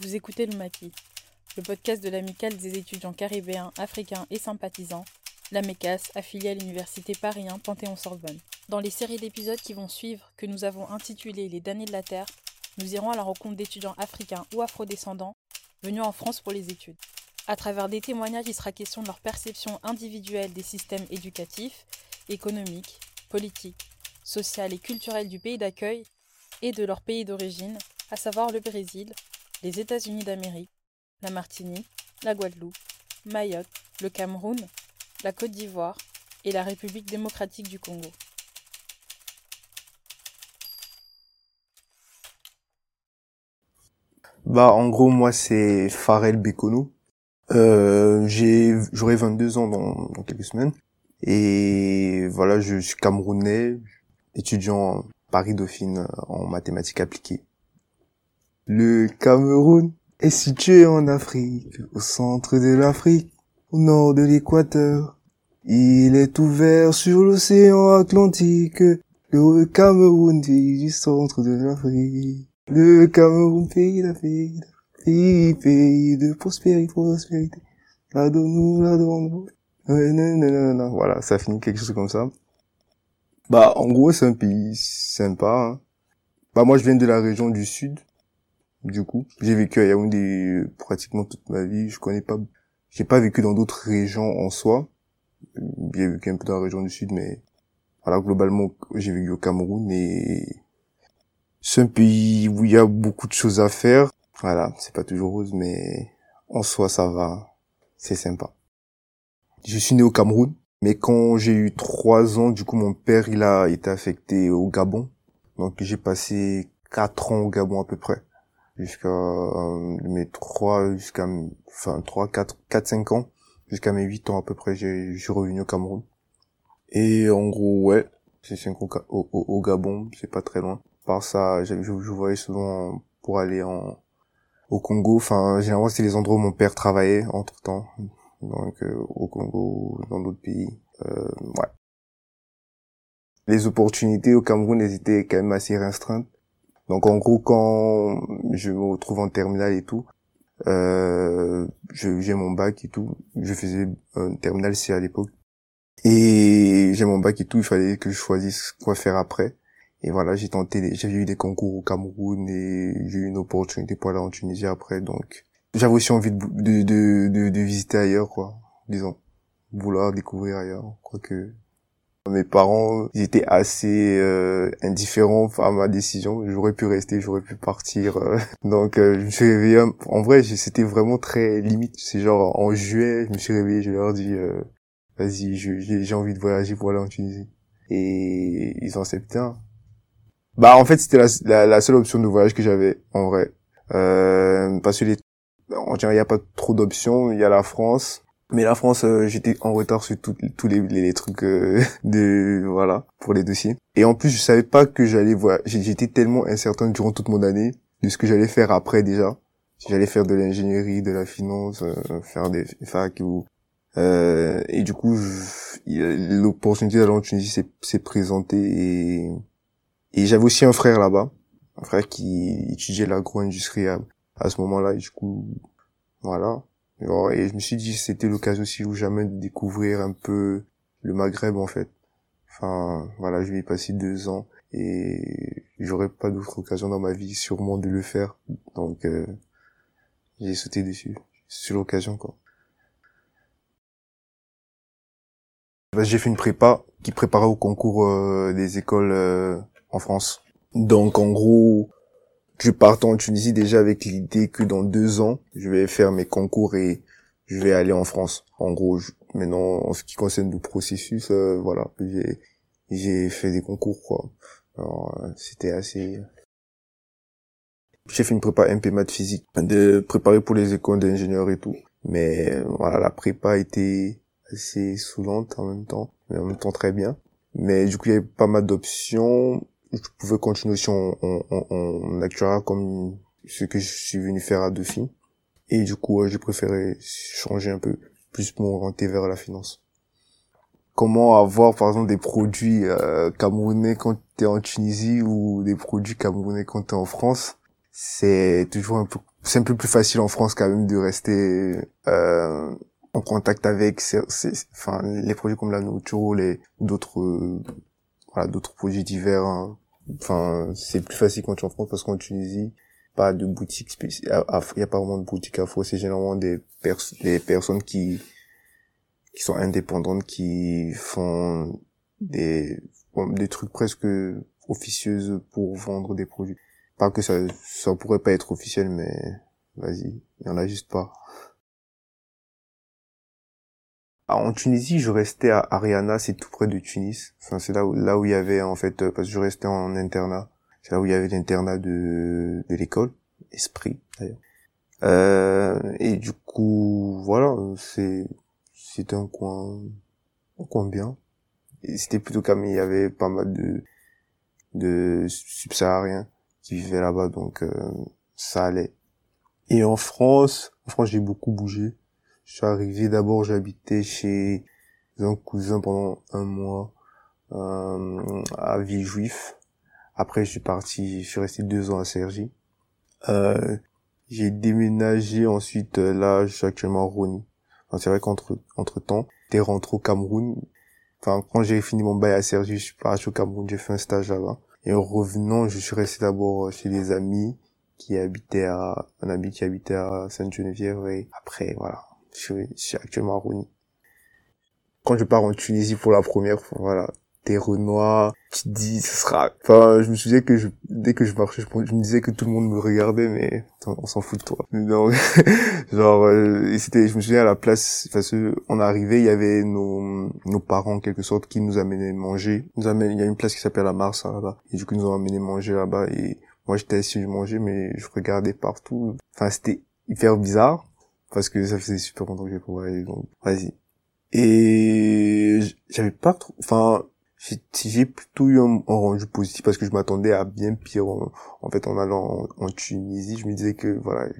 Vous écoutez le Maquis, le podcast de l'amicale des étudiants caribéens, africains et sympathisants, la MECAS, affiliée à l'université Paris 1 Panthéon-Sorbonne. Dans les séries d'épisodes qui vont suivre, que nous avons intitulées Les damnés de la Terre, nous irons à la rencontre d'étudiants africains ou afrodescendants venus en France pour les études. À travers des témoignages, il sera question de leur perception individuelle des systèmes éducatifs, économiques, politiques, sociaux et culturels du pays d'accueil et de leur pays d'origine, à savoir le Brésil, les États-Unis d'Amérique, la Martinique, la Guadeloupe, Mayotte, le Cameroun, la Côte d'Ivoire et la République démocratique du Congo. Bah, en gros, moi, c'est Farel Bekono. Euh, j'ai, j'aurai 22 ans dans, dans, quelques semaines. Et voilà, je suis camerounais, étudiant Paris Dauphine en mathématiques appliquées. Le Cameroun est situé en Afrique, au centre de l'Afrique, au nord de l'équateur. Il est ouvert sur l'océan Atlantique, le Cameroun, pays du centre de l'Afrique. Le Cameroun, pays d'Afrique, pays, pays de prospérité, prospérité. La nous, la nous. Voilà, ça finit quelque chose comme ça. Bah, en gros, c'est un pays sympa. Hein. Bah, moi, je viens de la région du sud. Du coup, j'ai vécu à Yaoundé pratiquement toute ma vie. Je connais pas, j'ai pas vécu dans d'autres régions en soi. J'ai vécu un peu dans la région du sud, mais voilà, globalement, j'ai vécu au Cameroun et c'est un pays où il y a beaucoup de choses à faire. Voilà, c'est pas toujours rose, mais en soi, ça va. C'est sympa. Je suis né au Cameroun, mais quand j'ai eu trois ans, du coup, mon père, il a été affecté au Gabon. Donc, j'ai passé quatre ans au Gabon à peu près. Jusqu'à euh, mes trois, jusqu'à, enfin, trois, quatre, quatre, cinq ans. Jusqu'à mes huit ans à peu près, j'ai, je suis revenu au Cameroun. Et en gros, ouais, c'est cinq ans au, au, au Gabon, c'est pas très loin. Par ça, je, je, voyais souvent pour aller en, au Congo. Enfin, généralement, c'était les endroits où mon père travaillait entre temps donc euh, au Congo, dans d'autres pays. Euh, ouais. Les opportunités au Cameroun, elles étaient quand même assez restreintes. Donc en gros, quand je me retrouve en terminale et tout, euh, j'ai mon bac et tout. Je faisais un terminal C à l'époque. Et j'ai mon bac et tout, il fallait que je choisisse quoi faire après. Et voilà, j'ai tenté, j'ai eu des concours au Cameroun et j'ai eu une opportunité pour aller en Tunisie après. Donc j'avais aussi envie de, de, de, de, visiter ailleurs, quoi. Disons, vouloir découvrir ailleurs. Quoique mes parents, ils étaient assez euh, indifférents à ma décision. J'aurais pu rester, j'aurais pu partir. Euh. Donc euh, je me suis réveillé. En vrai, c'était vraiment très limite. C'est genre en juillet, je me suis réveillé, je leur dis, vas-y, j'ai envie de voyager pour aller en Tunisie. Et ils ont accepté. Hein. Bah en fait, c'était la, la, seule option de voyage que j'avais en vrai. parce que les on dirait il n'y a pas trop d'options. Il y a la France. Mais la France, euh, j'étais en retard sur tous les, les, trucs euh, de voilà pour les dossiers. Et en plus, je savais pas que j'allais voir. J'étais tellement incertain durant toute mon année de ce que j'allais faire après déjà. Si j'allais faire de l'ingénierie, de la finance, euh, faire des facs ou et du coup, l'opportunité d'aller en Tunisie s'est présentée et et j'avais aussi un frère là-bas, un frère qui étudiait l'agro-industrie à ce moment-là. Et du coup, voilà. Et je me suis dit c'était l'occasion aussi ou jamais de découvrir un peu le Maghreb en fait. Enfin, voilà, je vais y passer deux ans et j'aurais pas d'autre occasion dans ma vie sûrement de le faire. Donc, euh, j'ai sauté dessus. C'est l'occasion quoi. J'ai fait une prépa qui préparait au concours euh, des écoles euh, en France. Donc en gros, je parte en Tunisie déjà avec l'idée que dans deux ans, je vais faire mes concours et je vais aller en France. En gros, maintenant, en ce qui concerne le processus, euh, voilà, j'ai j'ai fait des concours quoi. Alors, euh, c'était assez. J'ai fait une prépa MP maths physique, de préparer pour les écoles d'ingénieurs et tout. Mais voilà, la prépa était assez saoulante en même temps, mais en même temps très bien. Mais du coup, il y avait pas mal d'options je pouvais continuer aussi en, en, en, actuariat comme ce que je suis venu faire à Dauphine. Et du coup, j'ai préféré changer un peu, plus m'orienter vers la finance. Comment avoir, par exemple, des produits euh, camerounais quand tu es en Tunisie ou des produits camerounais quand tu es en France? C'est toujours un peu c'est un peu plus facile en France quand même de rester euh, en contact avec enfin les produits comme la nourriture les d'autres d'autres produits divers hein. enfin c'est plus facile quand tu es en France parce qu'en Tunisie pas de boutique spéciale il y a pas vraiment de boutique à c'est généralement des des personnes qui qui sont indépendantes qui font des des trucs presque officieuses pour vendre des produits. Pas que ça ça pourrait pas être officiel mais vas-y il y en a juste pas en Tunisie, je restais à Ariana, c'est tout près de Tunis. Enfin, c'est là où, là où il y avait, en fait, euh, parce que je restais en internat. C'est là où il y avait l'internat de, de l'école. Esprit, d'ailleurs. Euh, et du coup, voilà, c'est, c'était un coin, un coin bien. C'était plutôt comme il y avait pas mal de, de subsahariens qui vivaient là-bas, donc, euh, ça allait. Et en France, en France, j'ai beaucoup bougé. Je suis arrivé d'abord, j'habitais chez un cousin pendant un mois euh, à Villejuif. Après, je suis parti, je suis resté deux ans à Sergi. Euh, j'ai déménagé ensuite, euh, là, je suis actuellement à. Enfin, c'est vrai qu'entre entre temps, j'étais rentré au Cameroun. Enfin, quand j'ai fini mon bail à Sergi, je suis parti au Cameroun, j'ai fait un stage là-bas. Et en revenant, je suis resté d'abord chez des amis qui habitaient à, un ami qui habitait à Sainte-Geneviève et après, voilà, je suis, actuellement à Rony. Quand je pars en Tunisie pour la première fois, voilà, des Renois, tu te dis, ce sera, enfin, je me souviens que je, dès que je marchais, je, me disais que tout le monde me regardait, mais on s'en fout de toi. Donc, genre, euh, c'était, je me souviens à la place, parce on arrivait, il y avait nos, nos parents, en quelque sorte, qui nous amenaient manger. Il y a une place qui s'appelle la Mars, là-bas. Et du coup, ils nous ont amené manger là-bas, et moi, j'étais assis, je mangeais, mais je regardais partout. Enfin, c'était hyper bizarre parce que ça faisait super longtemps que j'ai pas donc vas-y. Et j'avais pas trop, enfin, j'ai plutôt eu un, rendu positif parce que je m'attendais à bien pire en, fait en allant en, Tunisie. Je me disais que voilà,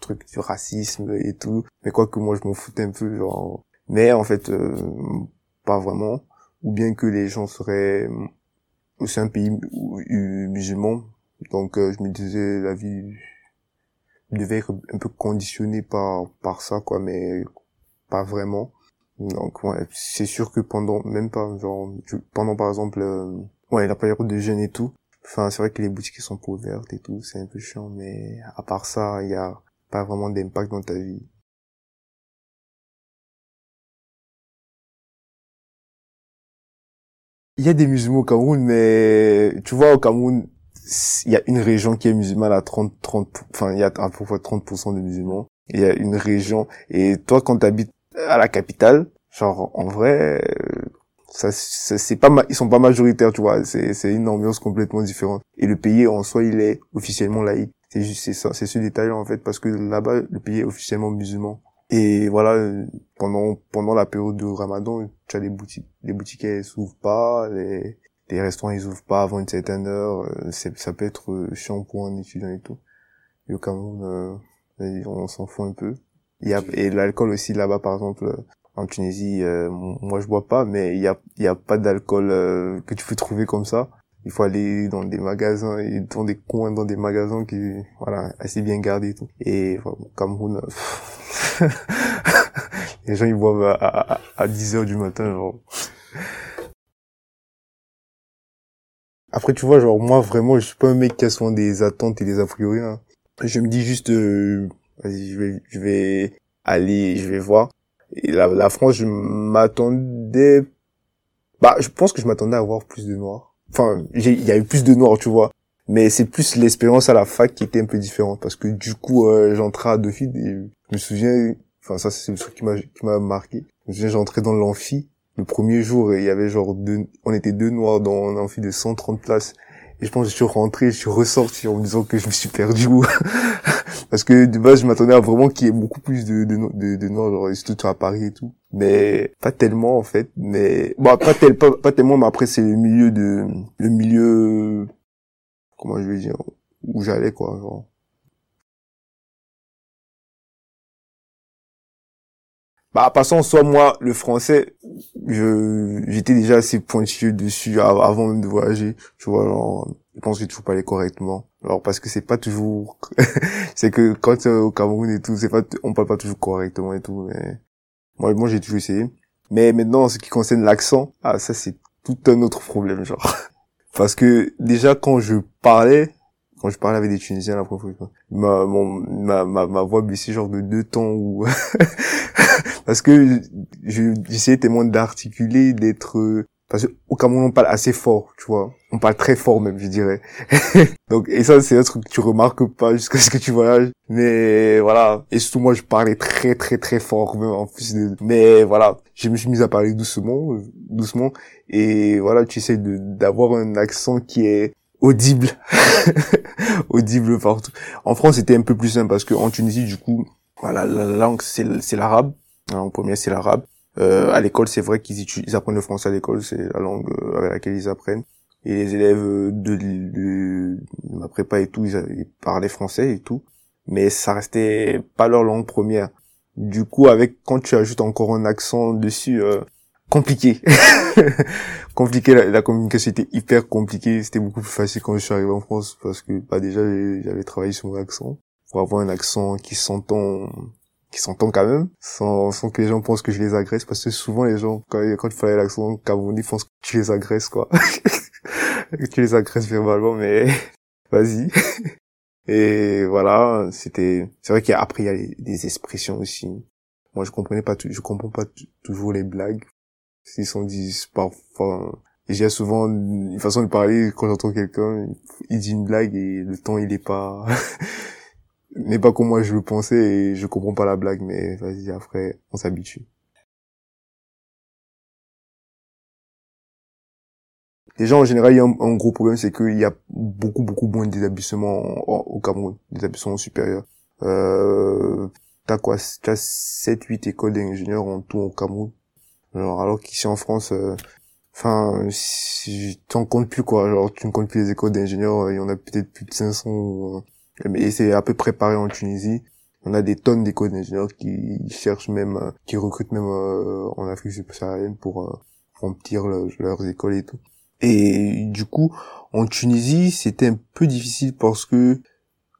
truc du racisme et tout, mais quoi que moi je m'en foutais un peu genre. Mais en fait, euh, pas vraiment. Ou bien que les gens seraient aussi un pays musulman, donc euh, je me disais la vie devait être un peu conditionné par par ça quoi mais pas vraiment. Donc ouais c'est sûr que pendant même pas genre pendant par exemple euh, ouais la période de jeûne et tout enfin c'est vrai que les boutiques sont pas ouvertes et tout c'est un peu chiant mais à part ça il y a pas vraiment d'impact dans ta vie. Il y a des musulmans au Cameroun mais tu vois au Cameroun il y a une région qui est musulmane à 30 30 enfin il y a à peu près 30% de musulmans. Il y a une région et toi quand tu habites à la capitale genre en vrai ça, c'est pas ils sont pas majoritaires tu vois. C'est c'est une ambiance complètement différente. Et le pays en soi il est officiellement laïque. C'est juste c'est ça c'est ce détail en fait parce que là-bas le pays est officiellement musulman. Et voilà pendant pendant la période de Ramadan tu as des boutiques les boutiques elles s'ouvrent pas les les restaurants ils ouvrent pas avant une certaine heure euh, c'est ça peut être euh, chiant pour un étudiant et tout. Et au Cameroun euh, on s'en fout un peu. Il y a et l'alcool aussi là-bas par exemple en Tunisie moi je bois pas mais il y a il y a pas d'alcool que tu peux trouver comme ça. Il faut aller dans des magasins et dans des coins dans des magasins qui voilà assez bien gardés et tout. Et au Cameroun les gens ils boivent à, à, à 10 heures du matin genre Après, tu vois, genre, moi, vraiment, je suis pas un mec qui a souvent des attentes et des a priori. Hein. Je me dis juste, euh, vas-y, je vais, je vais aller, je vais voir. Et la, la France, je m'attendais... Bah, je pense que je m'attendais à voir plus de noirs. Enfin, il y a eu plus de noirs, tu vois. Mais c'est plus l'expérience à la fac qui était un peu différente. Parce que du coup, euh, j'entrais à Dauphine et je me souviens... Enfin, ça, c'est le truc qui m'a qui m'a marqué. Je me souviens, j'entrais dans l'amphi le premier jour, il y avait genre deux, on était deux noirs dans un amphi de 130 places. Et je pense que je suis rentré, je suis ressorti en me disant que je me suis perdu. Parce que de base, je m'attendais à vraiment qu'il y ait beaucoup plus de, de, de, de noirs, genre, surtout à Paris et tout. Mais pas tellement, en fait. Mais, bon, pas, tel, pas, pas tellement, mais après, c'est le milieu de, le milieu, comment je vais dire, où j'allais, quoi, genre. Bah, passant soit moi, le français, je, j'étais déjà assez pointilleux dessus avant même de voyager. Tu vois, genre, ils pensent que tu parles correctement. Alors parce que c'est pas toujours, c'est que quand au Cameroun et tout, c'est pas, on parle pas toujours correctement et tout. Mais moi, moi j'ai toujours essayé. Mais maintenant, en ce qui concerne l'accent, ah ça c'est tout un autre problème, genre. Parce que déjà quand je parlais, quand je parlais avec des Tunisiens la première fois, ma, mon, ma, ma, ma voix baissait genre de deux temps ou parce que j'essayais tellement d'articuler, d'être parce qu'au Cameroun on parle assez fort, tu vois, on parle très fort même, je dirais. Donc et ça c'est un truc que tu remarques pas jusqu'à ce que tu voyages, mais voilà. Et surtout moi je parlais très très très fort même en plus de... mais voilà, je me suis mis à parler doucement, doucement et voilà, tu essaies d'avoir un accent qui est audible, audible partout. En France c'était un peu plus simple parce que en Tunisie du coup, voilà, la langue c'est l'arabe. La langue première c'est l'arabe euh, à l'école, c'est vrai qu'ils ils apprennent le français à l'école, c'est la langue euh, avec laquelle ils apprennent. Et les élèves de, de, ma prépa et tout, ils, parlaient français et tout, mais ça restait pas leur langue première. Du coup, avec quand tu ajoutes encore un accent dessus, euh, compliqué, compliqué. La, communication était hyper compliquée. C'était beaucoup plus facile quand je suis arrivé en France parce que bah déjà j'avais travaillé sur mon accent pour avoir un accent qui s'entend qui s'entend quand même, sans, sans que les gens pensent que je les agresse, parce que souvent les gens, quand, quand il fallait l'accent camerounais, pensent que tu les agresses, quoi. tu les agresses verbalement, mais vas-y. Et voilà, c'était, c'est vrai qu'après il y a des expressions aussi. Moi, je comprenais pas tout, je comprends pas toujours les blagues. S'ils sont dit parfois, j'ai souvent une façon de parler quand j'entends quelqu'un, il dit une blague et le temps il est pas, n'est pas comme moi je le pensais et je comprends pas la blague, mais vas-y, après, on s'habitue. Déjà, en général, il y a un, gros problème, c'est qu'il y a beaucoup, beaucoup moins d'établissements au Cameroun, d'établissements supérieurs. Euh, t'as quoi, t'as 7, 8 écoles d'ingénieurs en tout au Cameroun. Alors, alors qu'ici en France, euh, enfin, si, tu en comptes plus, quoi. Alors, tu ne comptes plus les écoles d'ingénieurs, il y en a peut-être plus de 500, et c'est à peu près pareil en Tunisie. On a des tonnes d'écoles d'ingénieurs qui cherchent même, euh, qui recrutent même euh, en Afrique subsaharienne pour euh, remplir leurs écoles et tout. Et du coup, en Tunisie, c'était un peu difficile parce que,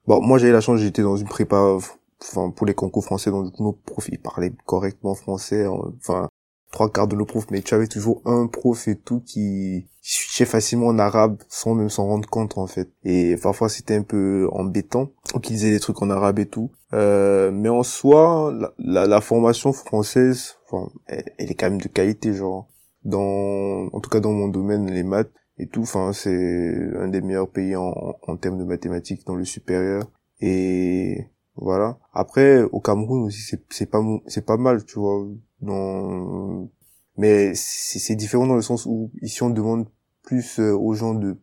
bon, moi j'avais la chance, j'étais dans une prépa, enfin pour les concours français, donc du coup nos profs ils parlaient correctement français, enfin trois quarts de nos profs, mais tu avais toujours un prof et tout qui, switchait facilement en arabe sans même s'en rendre compte en fait. Et parfois c'était un peu embêtant qu'il disait des trucs en arabe et tout. Euh, mais en soi, la, la, formation française, enfin, elle, est quand même de qualité, genre dans, en tout cas dans mon domaine, les maths et tout. Enfin, c'est un des meilleurs pays en, en termes de mathématiques dans le supérieur. Et voilà. Après, au Cameroun aussi, c'est pas, c'est pas mal, tu vois mais c'est différent dans le sens où ici on demande plus euh, aux gens de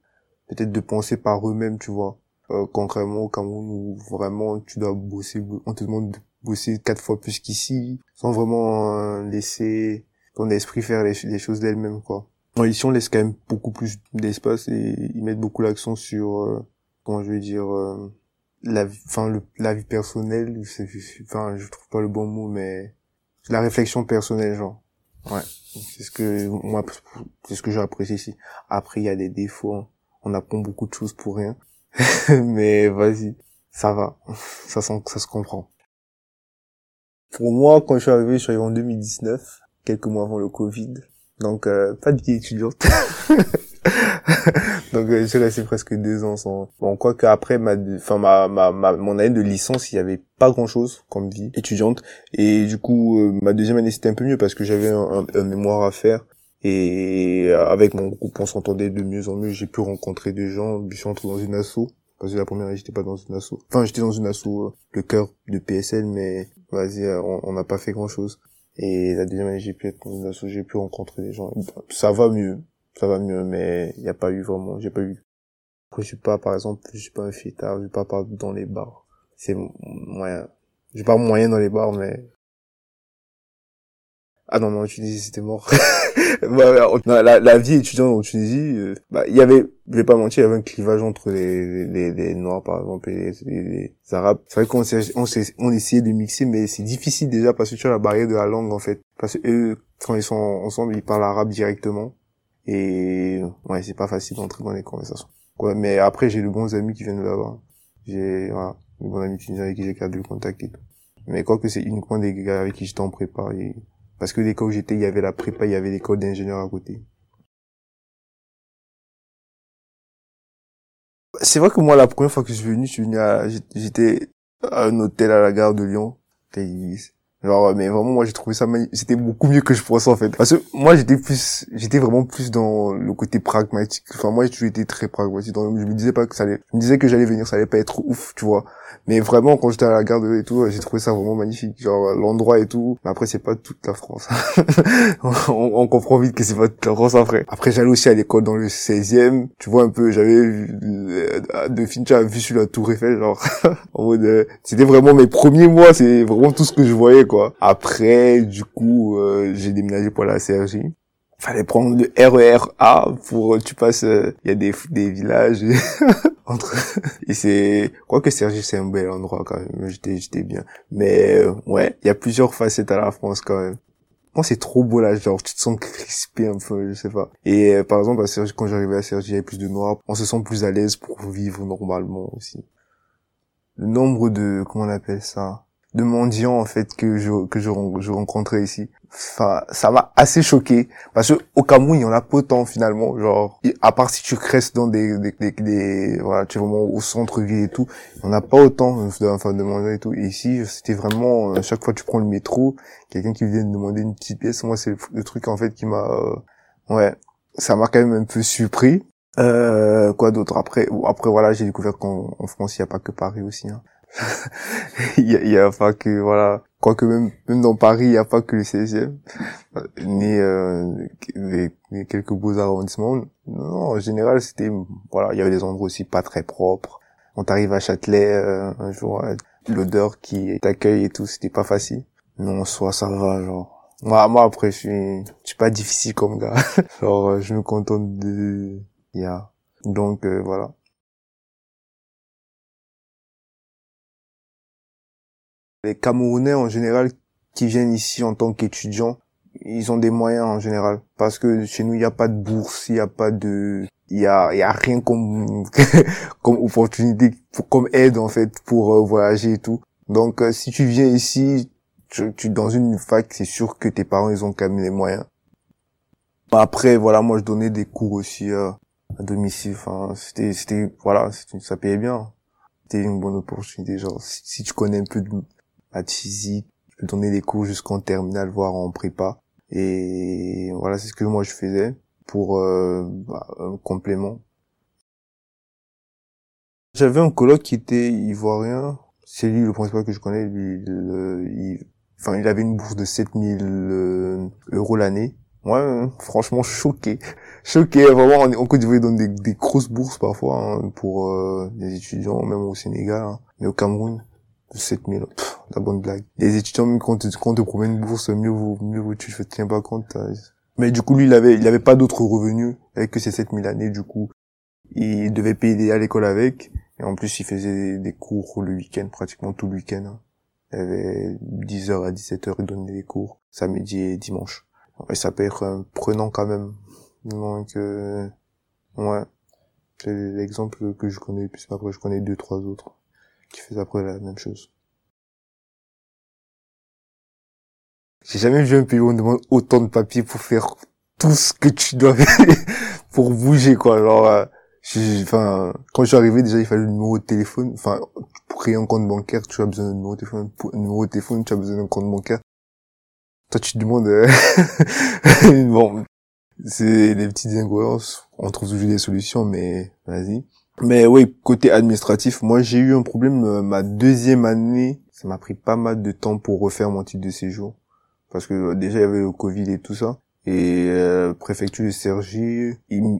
peut-être de penser par eux-mêmes tu vois. Euh, concrètement au Cameroun vraiment tu dois bosser on te demande de bosser quatre fois plus qu'ici sans vraiment euh, laisser ton esprit faire les, choses d'elle-même quoi. Ici on laisse quand même beaucoup plus d'espace et ils mettent beaucoup l'accent sur comment je vais dire la enfin la vie personnelle enfin je trouve pas le bon mot mais la réflexion personnelle, genre. Ouais. C'est ce que, moi, c'est ce que j'apprécie ici. Après, il y a des défauts. Hein. On apprend beaucoup de choses pour rien. Mais vas-y. Ça va. Ça, ça se comprend. Pour moi, quand je suis arrivé, je suis arrivé en 2019, quelques mois avant le Covid. Donc, euh, pas de vie étudiante. Donc euh, j'ai resté presque deux ans sans. Bon, quoi qu'après ma, enfin ma, ma, ma, mon année de licence, il y avait pas grand chose comme vie étudiante. Et du coup, euh, ma deuxième année c'était un peu mieux parce que j'avais un, un, mémoire à faire. Et euh, avec mon groupe, on s'entendait de mieux en mieux. J'ai pu rencontrer des gens. Je suis entré dans une asso. Parce que la première année, j'étais pas dans une asso. Enfin, j'étais dans une asso, le cœur de PSL, mais vas-y, on n'a pas fait grand chose. Et la deuxième année, j'ai pu être dans une asso, j'ai pu rencontrer des gens. Ça va mieux ça va mieux, mais il n'y a pas eu vraiment, j'ai pas eu. Je suis pas, par exemple, je suis pas un fêtard, je suis pas dans les bars. C'est moyen. Je suis pas moyen dans les bars, mais ah non, non, en Tunisie, c'était mort. Bah, la, la, vie étudiante en Tunisie, euh, bah, y avait, je vais pas mentir, il y avait un clivage entre les, les, les Noirs, par exemple, et les, les, Arabes. C'est vrai qu'on on, on essayait de mixer, mais c'est difficile déjà parce que tu as la barrière de la langue, en fait. Parce que eux, quand ils sont ensemble, ils parlent arabe directement. Et ouais, c'est pas facile d'entrer dans les conversations. quoi. Mais après, j'ai de bons amis qui viennent de là-bas. J'ai, voilà, de bons amis tunisiens avec qui j'ai gardé le contact et tout. Mais quoi que c'est uniquement des gars avec qui j'étais en prépa. Parce que l'école où j'étais, il y avait la prépa, il y avait l'école d'ingénieur à côté. C'est vrai que moi, la première fois que je suis venu, je suis venu à, j'étais à un hôtel à la gare de Lyon. Genre, mais vraiment, moi, j'ai trouvé ça C'était beaucoup mieux que je pensais, en fait. Parce que moi, j'étais plus, j'étais vraiment plus dans le côté pragmatique. Enfin, moi, j'ai été très pragmatique. Je me disais pas que ça allait, je me disais que j'allais venir, ça allait pas être ouf, tu vois. Mais vraiment, quand j'étais à la gare et tout, j'ai trouvé ça vraiment magnifique. Genre, l'endroit et tout. Mais après, c'est pas toute la France. on, comprend vite que c'est pas toute la France après. Après, j'allais aussi à l'école dans le 16e. Tu vois un peu, j'avais euh, de films, tu as vu sur la Tour Eiffel, genre. en mode, euh, c'était vraiment mes premiers mois, c'est vraiment tout ce que je voyais, quoi. Après, du coup, euh, j'ai déménagé pour la CRJ fallait prendre le RER e A pour tu passes il y a des des villages. Entre et c'est quoi que Sergi c'est un bel endroit quand même. J'étais j'étais bien. Mais euh, ouais il y a plusieurs facettes à la France quand même. Moi c'est trop beau là genre tu te sens crispé un peu je sais pas. Et euh, par exemple à Sergi quand j'arrivais à Sergi il y avait plus de noirs. On se sent plus à l'aise pour vivre normalement aussi. Le nombre de comment on appelle ça? De mendiants en fait que je que je, je rencontrais ici. Enfin ça m'a assez choqué parce que au Cameroun il y en a pas autant finalement. Genre à part si tu cresses dans des des, des, des voilà tu es vraiment au centre ville et tout il y en a pas autant enfin de mendiants et tout. Et ici c'était vraiment euh, chaque fois que tu prends le métro quelqu'un qui vient de demander une petite pièce moi c'est le, truc en fait qui m'a euh, ouais ça m'a quand même un peu surpris. Euh, quoi d'autre après? Après voilà j'ai découvert qu'en France il y a pas que Paris aussi hein. Il, y a, il y a pas que voilà. Quoique même même dans Paris il y a pas que le 16e ni euh, les, quelques beaux arrondissements. Non en général c'était voilà il y avait des endroits aussi pas très propres. On t'arrive à Châtelet euh, un jour euh, l'odeur qui t'accueille et tout c'était pas facile. Non soit ça va genre. Moi moi après je suis je suis pas difficile comme gars. Genre euh, je me contente de il y a. Donc voilà Les Camerounais en général qui viennent ici en tant qu'étudiants, ils ont des moyens en général parce que chez nous il n'y a pas de bourse, il n'y a pas de il y a rien comme comme opportunité comme aide en fait pour euh, voyager et tout. Donc euh, si tu viens ici tu, tu dans une fac, c'est sûr que tes parents ils ont quand même les moyens. Après voilà, moi je donnais des cours aussi euh, à domicile, enfin c'était c'était voilà, ça payait bien. C'était une bonne opportunité genre si, si tu connais un peu de maths physique, je peux donner des cours jusqu'en terminale, voire en prépa. Et voilà, c'est ce que moi je faisais pour euh, bah, un complément. J'avais un coloc qui était ivoirien. C'est lui le principal que je connais. Lui, il, enfin, il avait une bourse de 7000 euh, euros l'année. Hein, franchement choqué, choqué. Vraiment, en, Côte d'Ivoire, ils donnent des, des, grosses bourses parfois hein, pour euh, les étudiants, même au Sénégal, hein. mais au Cameroun, 7000, la bonne blague. Les étudiants, même quand, quand te une bourse, mieux vaut, mieux vaut, tu te tiens pas compte. Mais du coup, lui, il avait, il avait pas d'autres revenus avec que ces 7000 années, du coup. Il devait payer à l'école avec. Et en plus, il faisait des cours le week-end, pratiquement tout le week-end. Hein. Il avait 10h à 17h, il donnait des cours, samedi et dimanche. Et ça peut être prenant quand même. Donc, euh, ouais. C'est l'exemple que je connais, puis après je connais deux, trois autres qui faisaient après la même chose. J'ai jamais vu un pays où on demande autant de papiers pour faire tout ce que tu dois faire pour bouger, quoi. Alors, euh, enfin, quand je suis arrivé, déjà, il fallait le numéro de téléphone. Enfin, pour créer un compte bancaire, tu as besoin d'un numéro de téléphone. Pour un numéro de téléphone, tu as besoin d'un compte bancaire. Toi, tu te demandes, euh, bon, c'est des petites incohérences. On trouve toujours des solutions, mais vas-y. Mais oui, côté administratif, moi j'ai eu un problème euh, ma deuxième année. Ça m'a pris pas mal de temps pour refaire mon titre de séjour. Parce que déjà il y avait le Covid et tout ça. Et euh, préfecture de Sergi,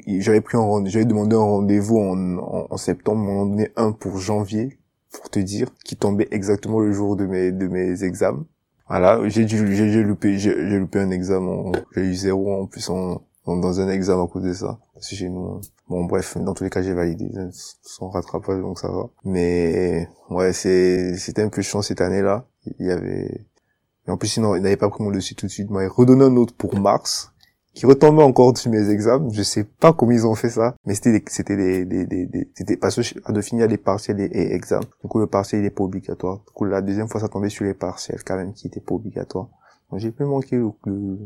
j'avais pris un j'avais demandé un rendez-vous en, en, septembre, on en donné un pour janvier, pour te dire, qui tombait exactement le jour de mes de mes examens. Voilà, j'ai dû j'ai loupé j'ai loupé un examen, j'ai eu zéro en plus en, dans un examen à cause de ça. C'est chez nous. Hein. Bon, bref, dans tous les cas, j'ai validé sans rattrapage, donc ça va. Mais ouais, c'est c'était un peu chiant cette année-là. Il y avait... En plus, il n'avait pas pris mon dossier tout de suite. Il m'avait redonné un autre pour mars. qui retombaient encore sur mes examens. Je sais pas comment ils ont fait ça, mais c'était des, c'était des, des, des, c'était parce que de finir les partiels et, et examens. Du coup, le partiel, il est pas obligatoire. Du coup, la deuxième fois, ça tombait sur les partiels, quand même, qui étaient pas obligatoires. J'ai pu manquer le, le,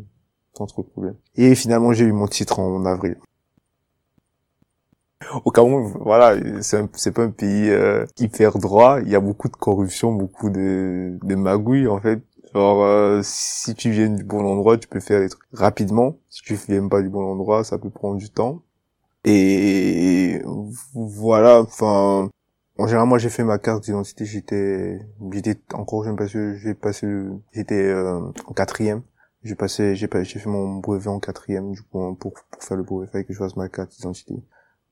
entre problème. Et finalement, j'ai eu mon titre en avril. Au Cameroun, voilà, c'est pas un pays euh, hyper droit. Il y a beaucoup de corruption, beaucoup de, de magouilles en fait. Genre, euh, si tu viens du bon endroit, tu peux faire les trucs rapidement. Si tu viens pas du bon endroit, ça peut prendre du temps. Et voilà, enfin, en général, moi, j'ai fait ma carte d'identité, j'étais, j'étais encore jeune parce que j'ai passé j'étais euh, en quatrième. J'ai passé, j'ai j'ai fait mon brevet en quatrième, du coup, pour, pour faire le brevet, il que je fasse ma carte d'identité.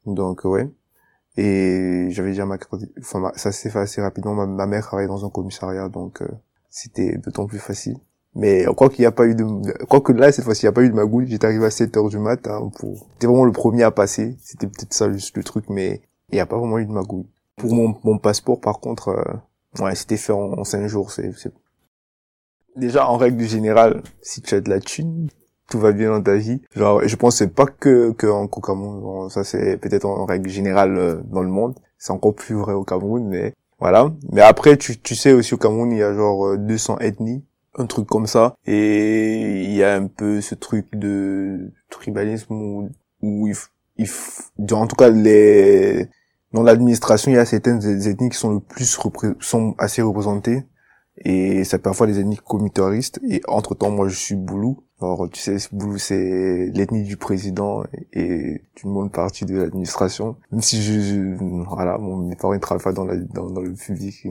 Donc, ouais. Et j'avais déjà ma carte, enfin, ça s'est fait assez rapidement. Ma, ma, mère travaillait dans un commissariat, donc, euh, c'était d'autant plus facile. Mais quoi qu'il n'y a pas eu de, quoi que là, cette fois-ci, il n'y a pas eu de magouille. J'étais arrivé à 7 heures du matin pour, c'était vraiment le premier à passer. C'était peut-être ça juste le truc, mais il n'y a pas vraiment eu de magouille. Pour mon, mon passeport, par contre, euh, ouais, c'était fait en, 5 jours. C'est, déjà, en règle générale, si tu as de la thune, tout va bien dans ta vie. Genre, je pense pas que, que en Cameroun. ça c'est peut-être en règle générale euh, dans le monde. C'est encore plus vrai au Cameroun, mais voilà. Mais après, tu, tu sais aussi au Cameroun, il y a genre 200 euh, ethnies, un truc comme ça. Et il y a un peu ce truc de tribalisme où, où il, il, en tout cas, les, dans l'administration, il y a certaines ethnies qui sont le plus sont assez représentées. Et c'est parfois des ethnies communautaristes. Et entre temps, moi, je suis boulou. Alors, tu sais, c'est l'ethnie du président et d'une bonne partie de l'administration. Même si je, voilà, mon, mes parents, ils pas dans, dans, le public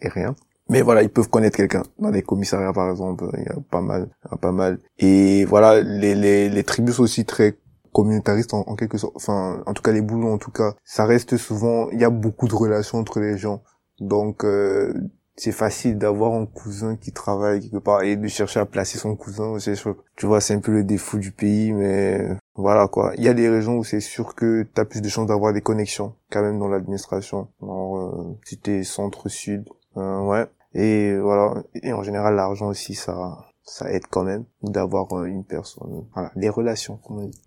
et rien. Mais voilà, ils peuvent connaître quelqu'un. Dans les commissariats, par exemple, il y a pas mal, pas mal. Et voilà, les, les, tribus sont aussi très communautaristes en, quelque sorte. Enfin, en tout cas, les boulots, en tout cas, ça reste souvent, il y a beaucoup de relations entre les gens. Donc, euh, c'est facile d'avoir un cousin qui travaille quelque part et de chercher à placer son cousin. Tu vois, c'est un peu le défaut du pays, mais voilà quoi. Il y a des régions où c'est sûr que tu as plus de chances d'avoir des connexions quand même dans l'administration. Alors, euh, si t'es centre-sud, euh, ouais. Et voilà. Et en général, l'argent aussi, ça, ça aide quand même d'avoir euh, une personne. Voilà, les relations, comme on dit.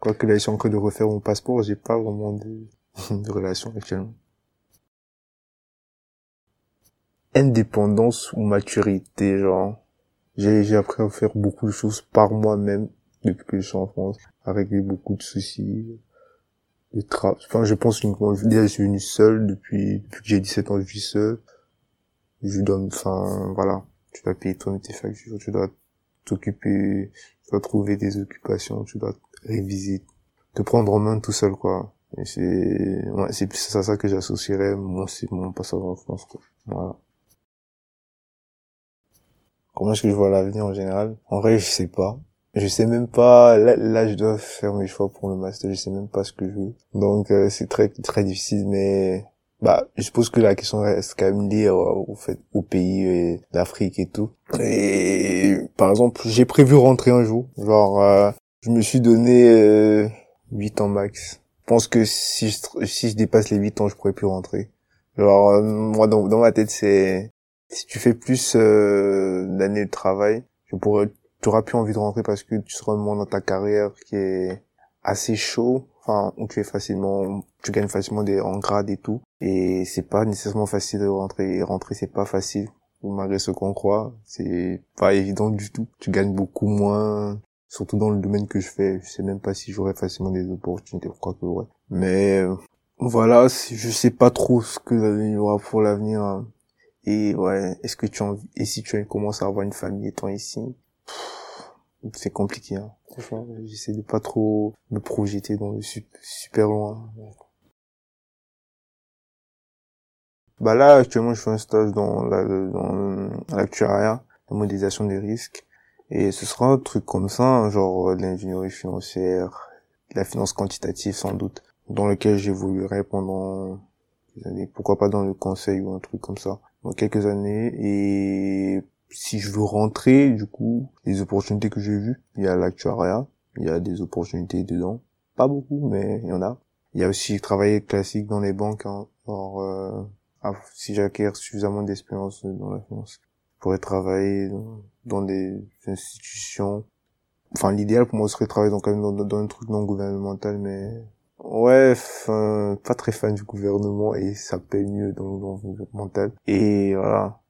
Quoique là, je suis en train de refaire mon passeport, j'ai pas vraiment de, de relations actuellement indépendance ou maturité, genre. J'ai, j'ai appris à faire beaucoup de choses par moi-même depuis que je suis en France, à régler beaucoup de soucis, de tra enfin, je pense que déjà, je suis venu seul depuis, depuis que j'ai 17 ans, je vis seul. Je dois, enfin, voilà. Tu dois payer ton tes factures, tu dois t'occuper, tu dois trouver des occupations, tu dois réviser, te prendre en main tout seul, quoi. Et c'est, ouais, c'est à ça que j'associerais moi c'est mon passage en France, quoi. Voilà. Comment est-ce que je vois l'avenir en général? En vrai, je sais pas. Je sais même pas. Là, je dois faire mes choix pour le master. Je sais même pas ce que je veux. Donc, euh, c'est très très difficile. Mais bah, je suppose que la question reste quand même liée au, fait au pays d'Afrique et tout. Et par exemple, j'ai prévu rentrer un jour. Genre, euh, je me suis donné euh, 8 ans max. Je pense que si je, si je dépasse les 8 ans, je pourrais plus rentrer. Genre, euh, moi, dans, dans ma tête, c'est si tu fais plus euh, d'années de travail, tu pourrais, tu auras plus envie de rentrer parce que tu seras moment dans ta carrière qui est assez chaud, enfin où tu es facilement, tu gagnes facilement des en grade et tout, et c'est pas nécessairement facile de rentrer. Et rentrer c'est pas facile, malgré ce qu'on croit, c'est pas évident du tout. Tu gagnes beaucoup moins, surtout dans le domaine que je fais. Je sais même pas si j'aurais facilement des opportunités, je crois que ouais. Mais euh, voilà, je sais pas trop ce que y aura pour l'avenir. Hein. Et ouais, est-ce que tu en... et si tu commences à avoir une famille étant ici, c'est compliqué. Hein. J'essaie de pas trop me projeter dans le super loin. Bah là, actuellement, je fais un stage dans la, dans l'actuariat, la modélisation des risques. Et ce sera un truc comme ça, hein, genre l'ingénierie financière, la finance quantitative sans doute, dans lequel j'évoluerai pendant Pourquoi pas dans le conseil ou un truc comme ça dans quelques années et si je veux rentrer, du coup, les opportunités que j'ai vues, il y a l'actuariat, il y a des opportunités dedans. Pas beaucoup, mais il y en a. Il y a aussi le travail classique dans les banques. Hein. Euh, si j'acquiers suffisamment d'expérience dans la finance, je pourrais travailler dans, des institutions enfin l'idéal pour moi serait de travailler dans, quand même dans un truc non gouvernemental, mais ouais, pas très fan du gouvernement et ça paye mieux dans le gouvernemental. Et voilà,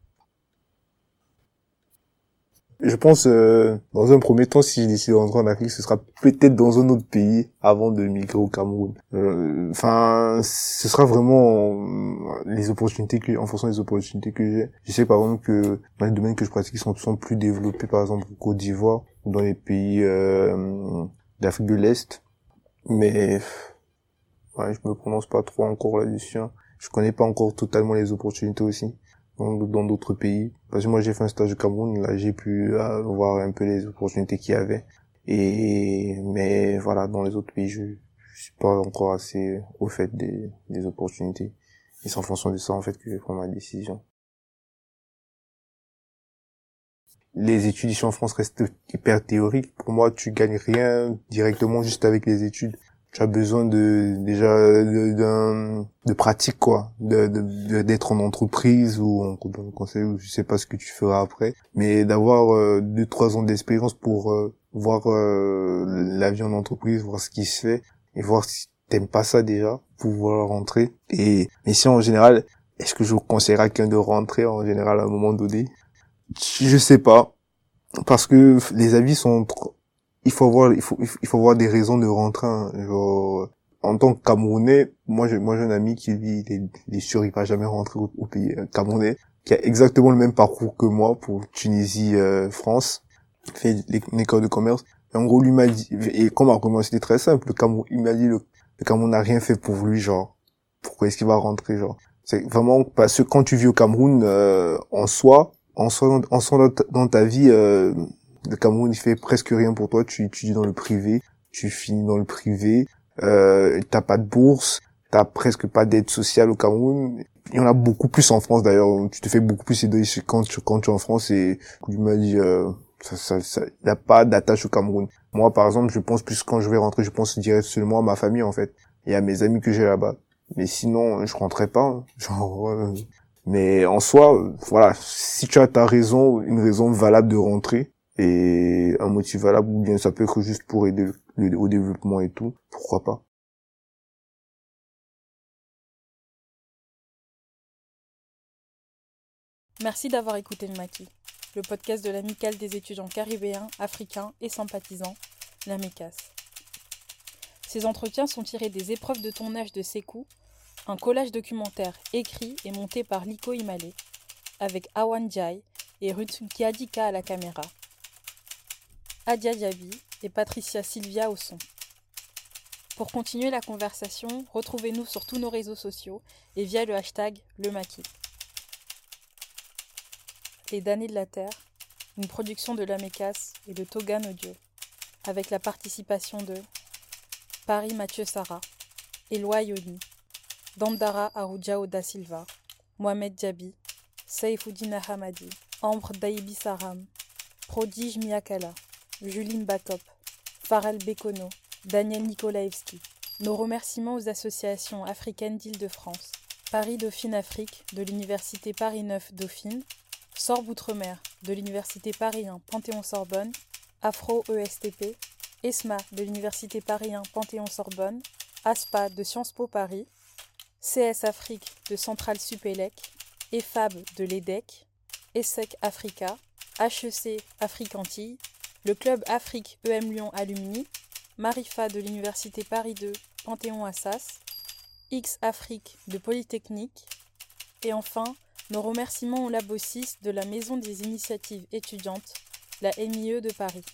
je pense, euh, dans un premier temps, si je décide de rentrer en Afrique, ce sera peut-être dans un autre pays avant de migrer au Cameroun. Euh, enfin, ce sera vraiment euh, les opportunités que, en fonction des opportunités que j'ai. Je sais par exemple que dans les domaines que je pratique sont, sont plus développés, par exemple au Côte d'Ivoire ou dans les pays d'Afrique de l'Est. Mais ouais, je me prononce pas trop encore là-dessus. Hein. Je connais pas encore totalement les opportunités aussi dans d'autres pays. Parce que moi j'ai fait un stage au Cameroun, là j'ai pu euh, voir un peu les opportunités qu'il y avait. Et mais voilà, dans les autres pays, je, je suis pas encore assez au fait des, des opportunités. Et c'est en fonction de ça en fait que je prends ma décision. Les études ici en France restent hyper théoriques. Pour moi, tu gagnes rien directement juste avec les études tu as besoin de déjà d'un de, pratique quoi. De d'être en entreprise ou en conseil ou je sais pas ce que tu feras après. Mais d'avoir euh, deux trois ans d'expérience pour euh, voir euh, la vie en entreprise voir ce qui se fait et voir si t'aimes pas ça déjà pouvoir rentrer. Et mais si en général est-ce que je vous conseillerais à quelqu'un de rentrer en général à un moment donné? Je sais pas. Parce que les avis sont il faut avoir il faut il faut avoir des raisons de rentrer hein. genre en tant que Camerounais moi j'ai moi j'ai un ami qui dit il est, il est sûr il va jamais rentrer au, pays euh, camerounais qui a exactement le même parcours que moi pour Tunisie euh, France fait une école de commerce. Et en gros lui m'a dit et comme argument c'était très simple. Le Cameroun il m'a dit le, le Cameroun n'a rien fait pour lui genre. Pourquoi est-ce qu'il va rentrer genre? C'est vraiment parce que quand tu vis au Cameroun euh, en soi en soi en soi dans ta, vie euh, le Cameroun il fait presque rien pour toi, tu étudies dans le privé, tu finis dans le privé, euh, t'as pas de bourse, t'as presque pas d'aide sociale au Cameroun. Il y en a beaucoup plus en France d'ailleurs, tu te fais beaucoup plus aider quand tu, tu es en France et il m'a dit euh, ça, ça, ça, a pas d'attache au Cameroun. Moi par exemple, je pense plus quand je vais rentrer, je pense direct seulement à ma famille en fait et à mes amis que j'ai là-bas. Mais sinon, je rentrerai pas. Hein. Genre, euh, mais en soi, voilà, si tu as ta raison, une raison valable de rentrer, et un motif valable ou bien ça peut être juste pour aider au développement et tout, pourquoi pas. Merci d'avoir écouté le Maquis, le podcast de l'amicale des étudiants caribéens, africains et sympathisants, la MECAS. Ces entretiens sont tirés des épreuves de tournage de Sekou, un collage documentaire écrit et monté par Liko Imale, avec Awan Jai et Ruth Kiadika à la caméra. Adia Diaby et Patricia Silvia au son. Pour continuer la conversation, retrouvez-nous sur tous nos réseaux sociaux et via le hashtag Le Maquis. Les damnés de la Terre, une production de l'Amécas et de Togan Audio, avec la participation de Paris Mathieu Sarah, Eloi Yoni, Dandara Arujao da Silva, Mohamed Djabi, Saifuddin Hamadi, Ambre Daibi Saram, Prodige Miakala. Juline Batop, Farel Bekono, Daniel Nikolaevski. Nos remerciements aux associations africaines d'Île-de-France, Paris Dauphine Afrique de l'Université Paris 9 Dauphine, Sorbe Outre-mer de l'Université Paris 1 Panthéon-Sorbonne, Afro ESTP, ESMA de l'Université Paris 1 Panthéon-Sorbonne, ASPA de Sciences Po Paris, CS Afrique de Centrale Supélec, EFAB de l'EDEC, ESSEC Africa, HEC Afrique Antilles, le club Afrique EM Lyon Alumni, Marifa de l'Université Paris 2 Panthéon Assas, X Afrique de Polytechnique, et enfin nos remerciements au Labo 6 de la Maison des initiatives étudiantes, la MIE de Paris.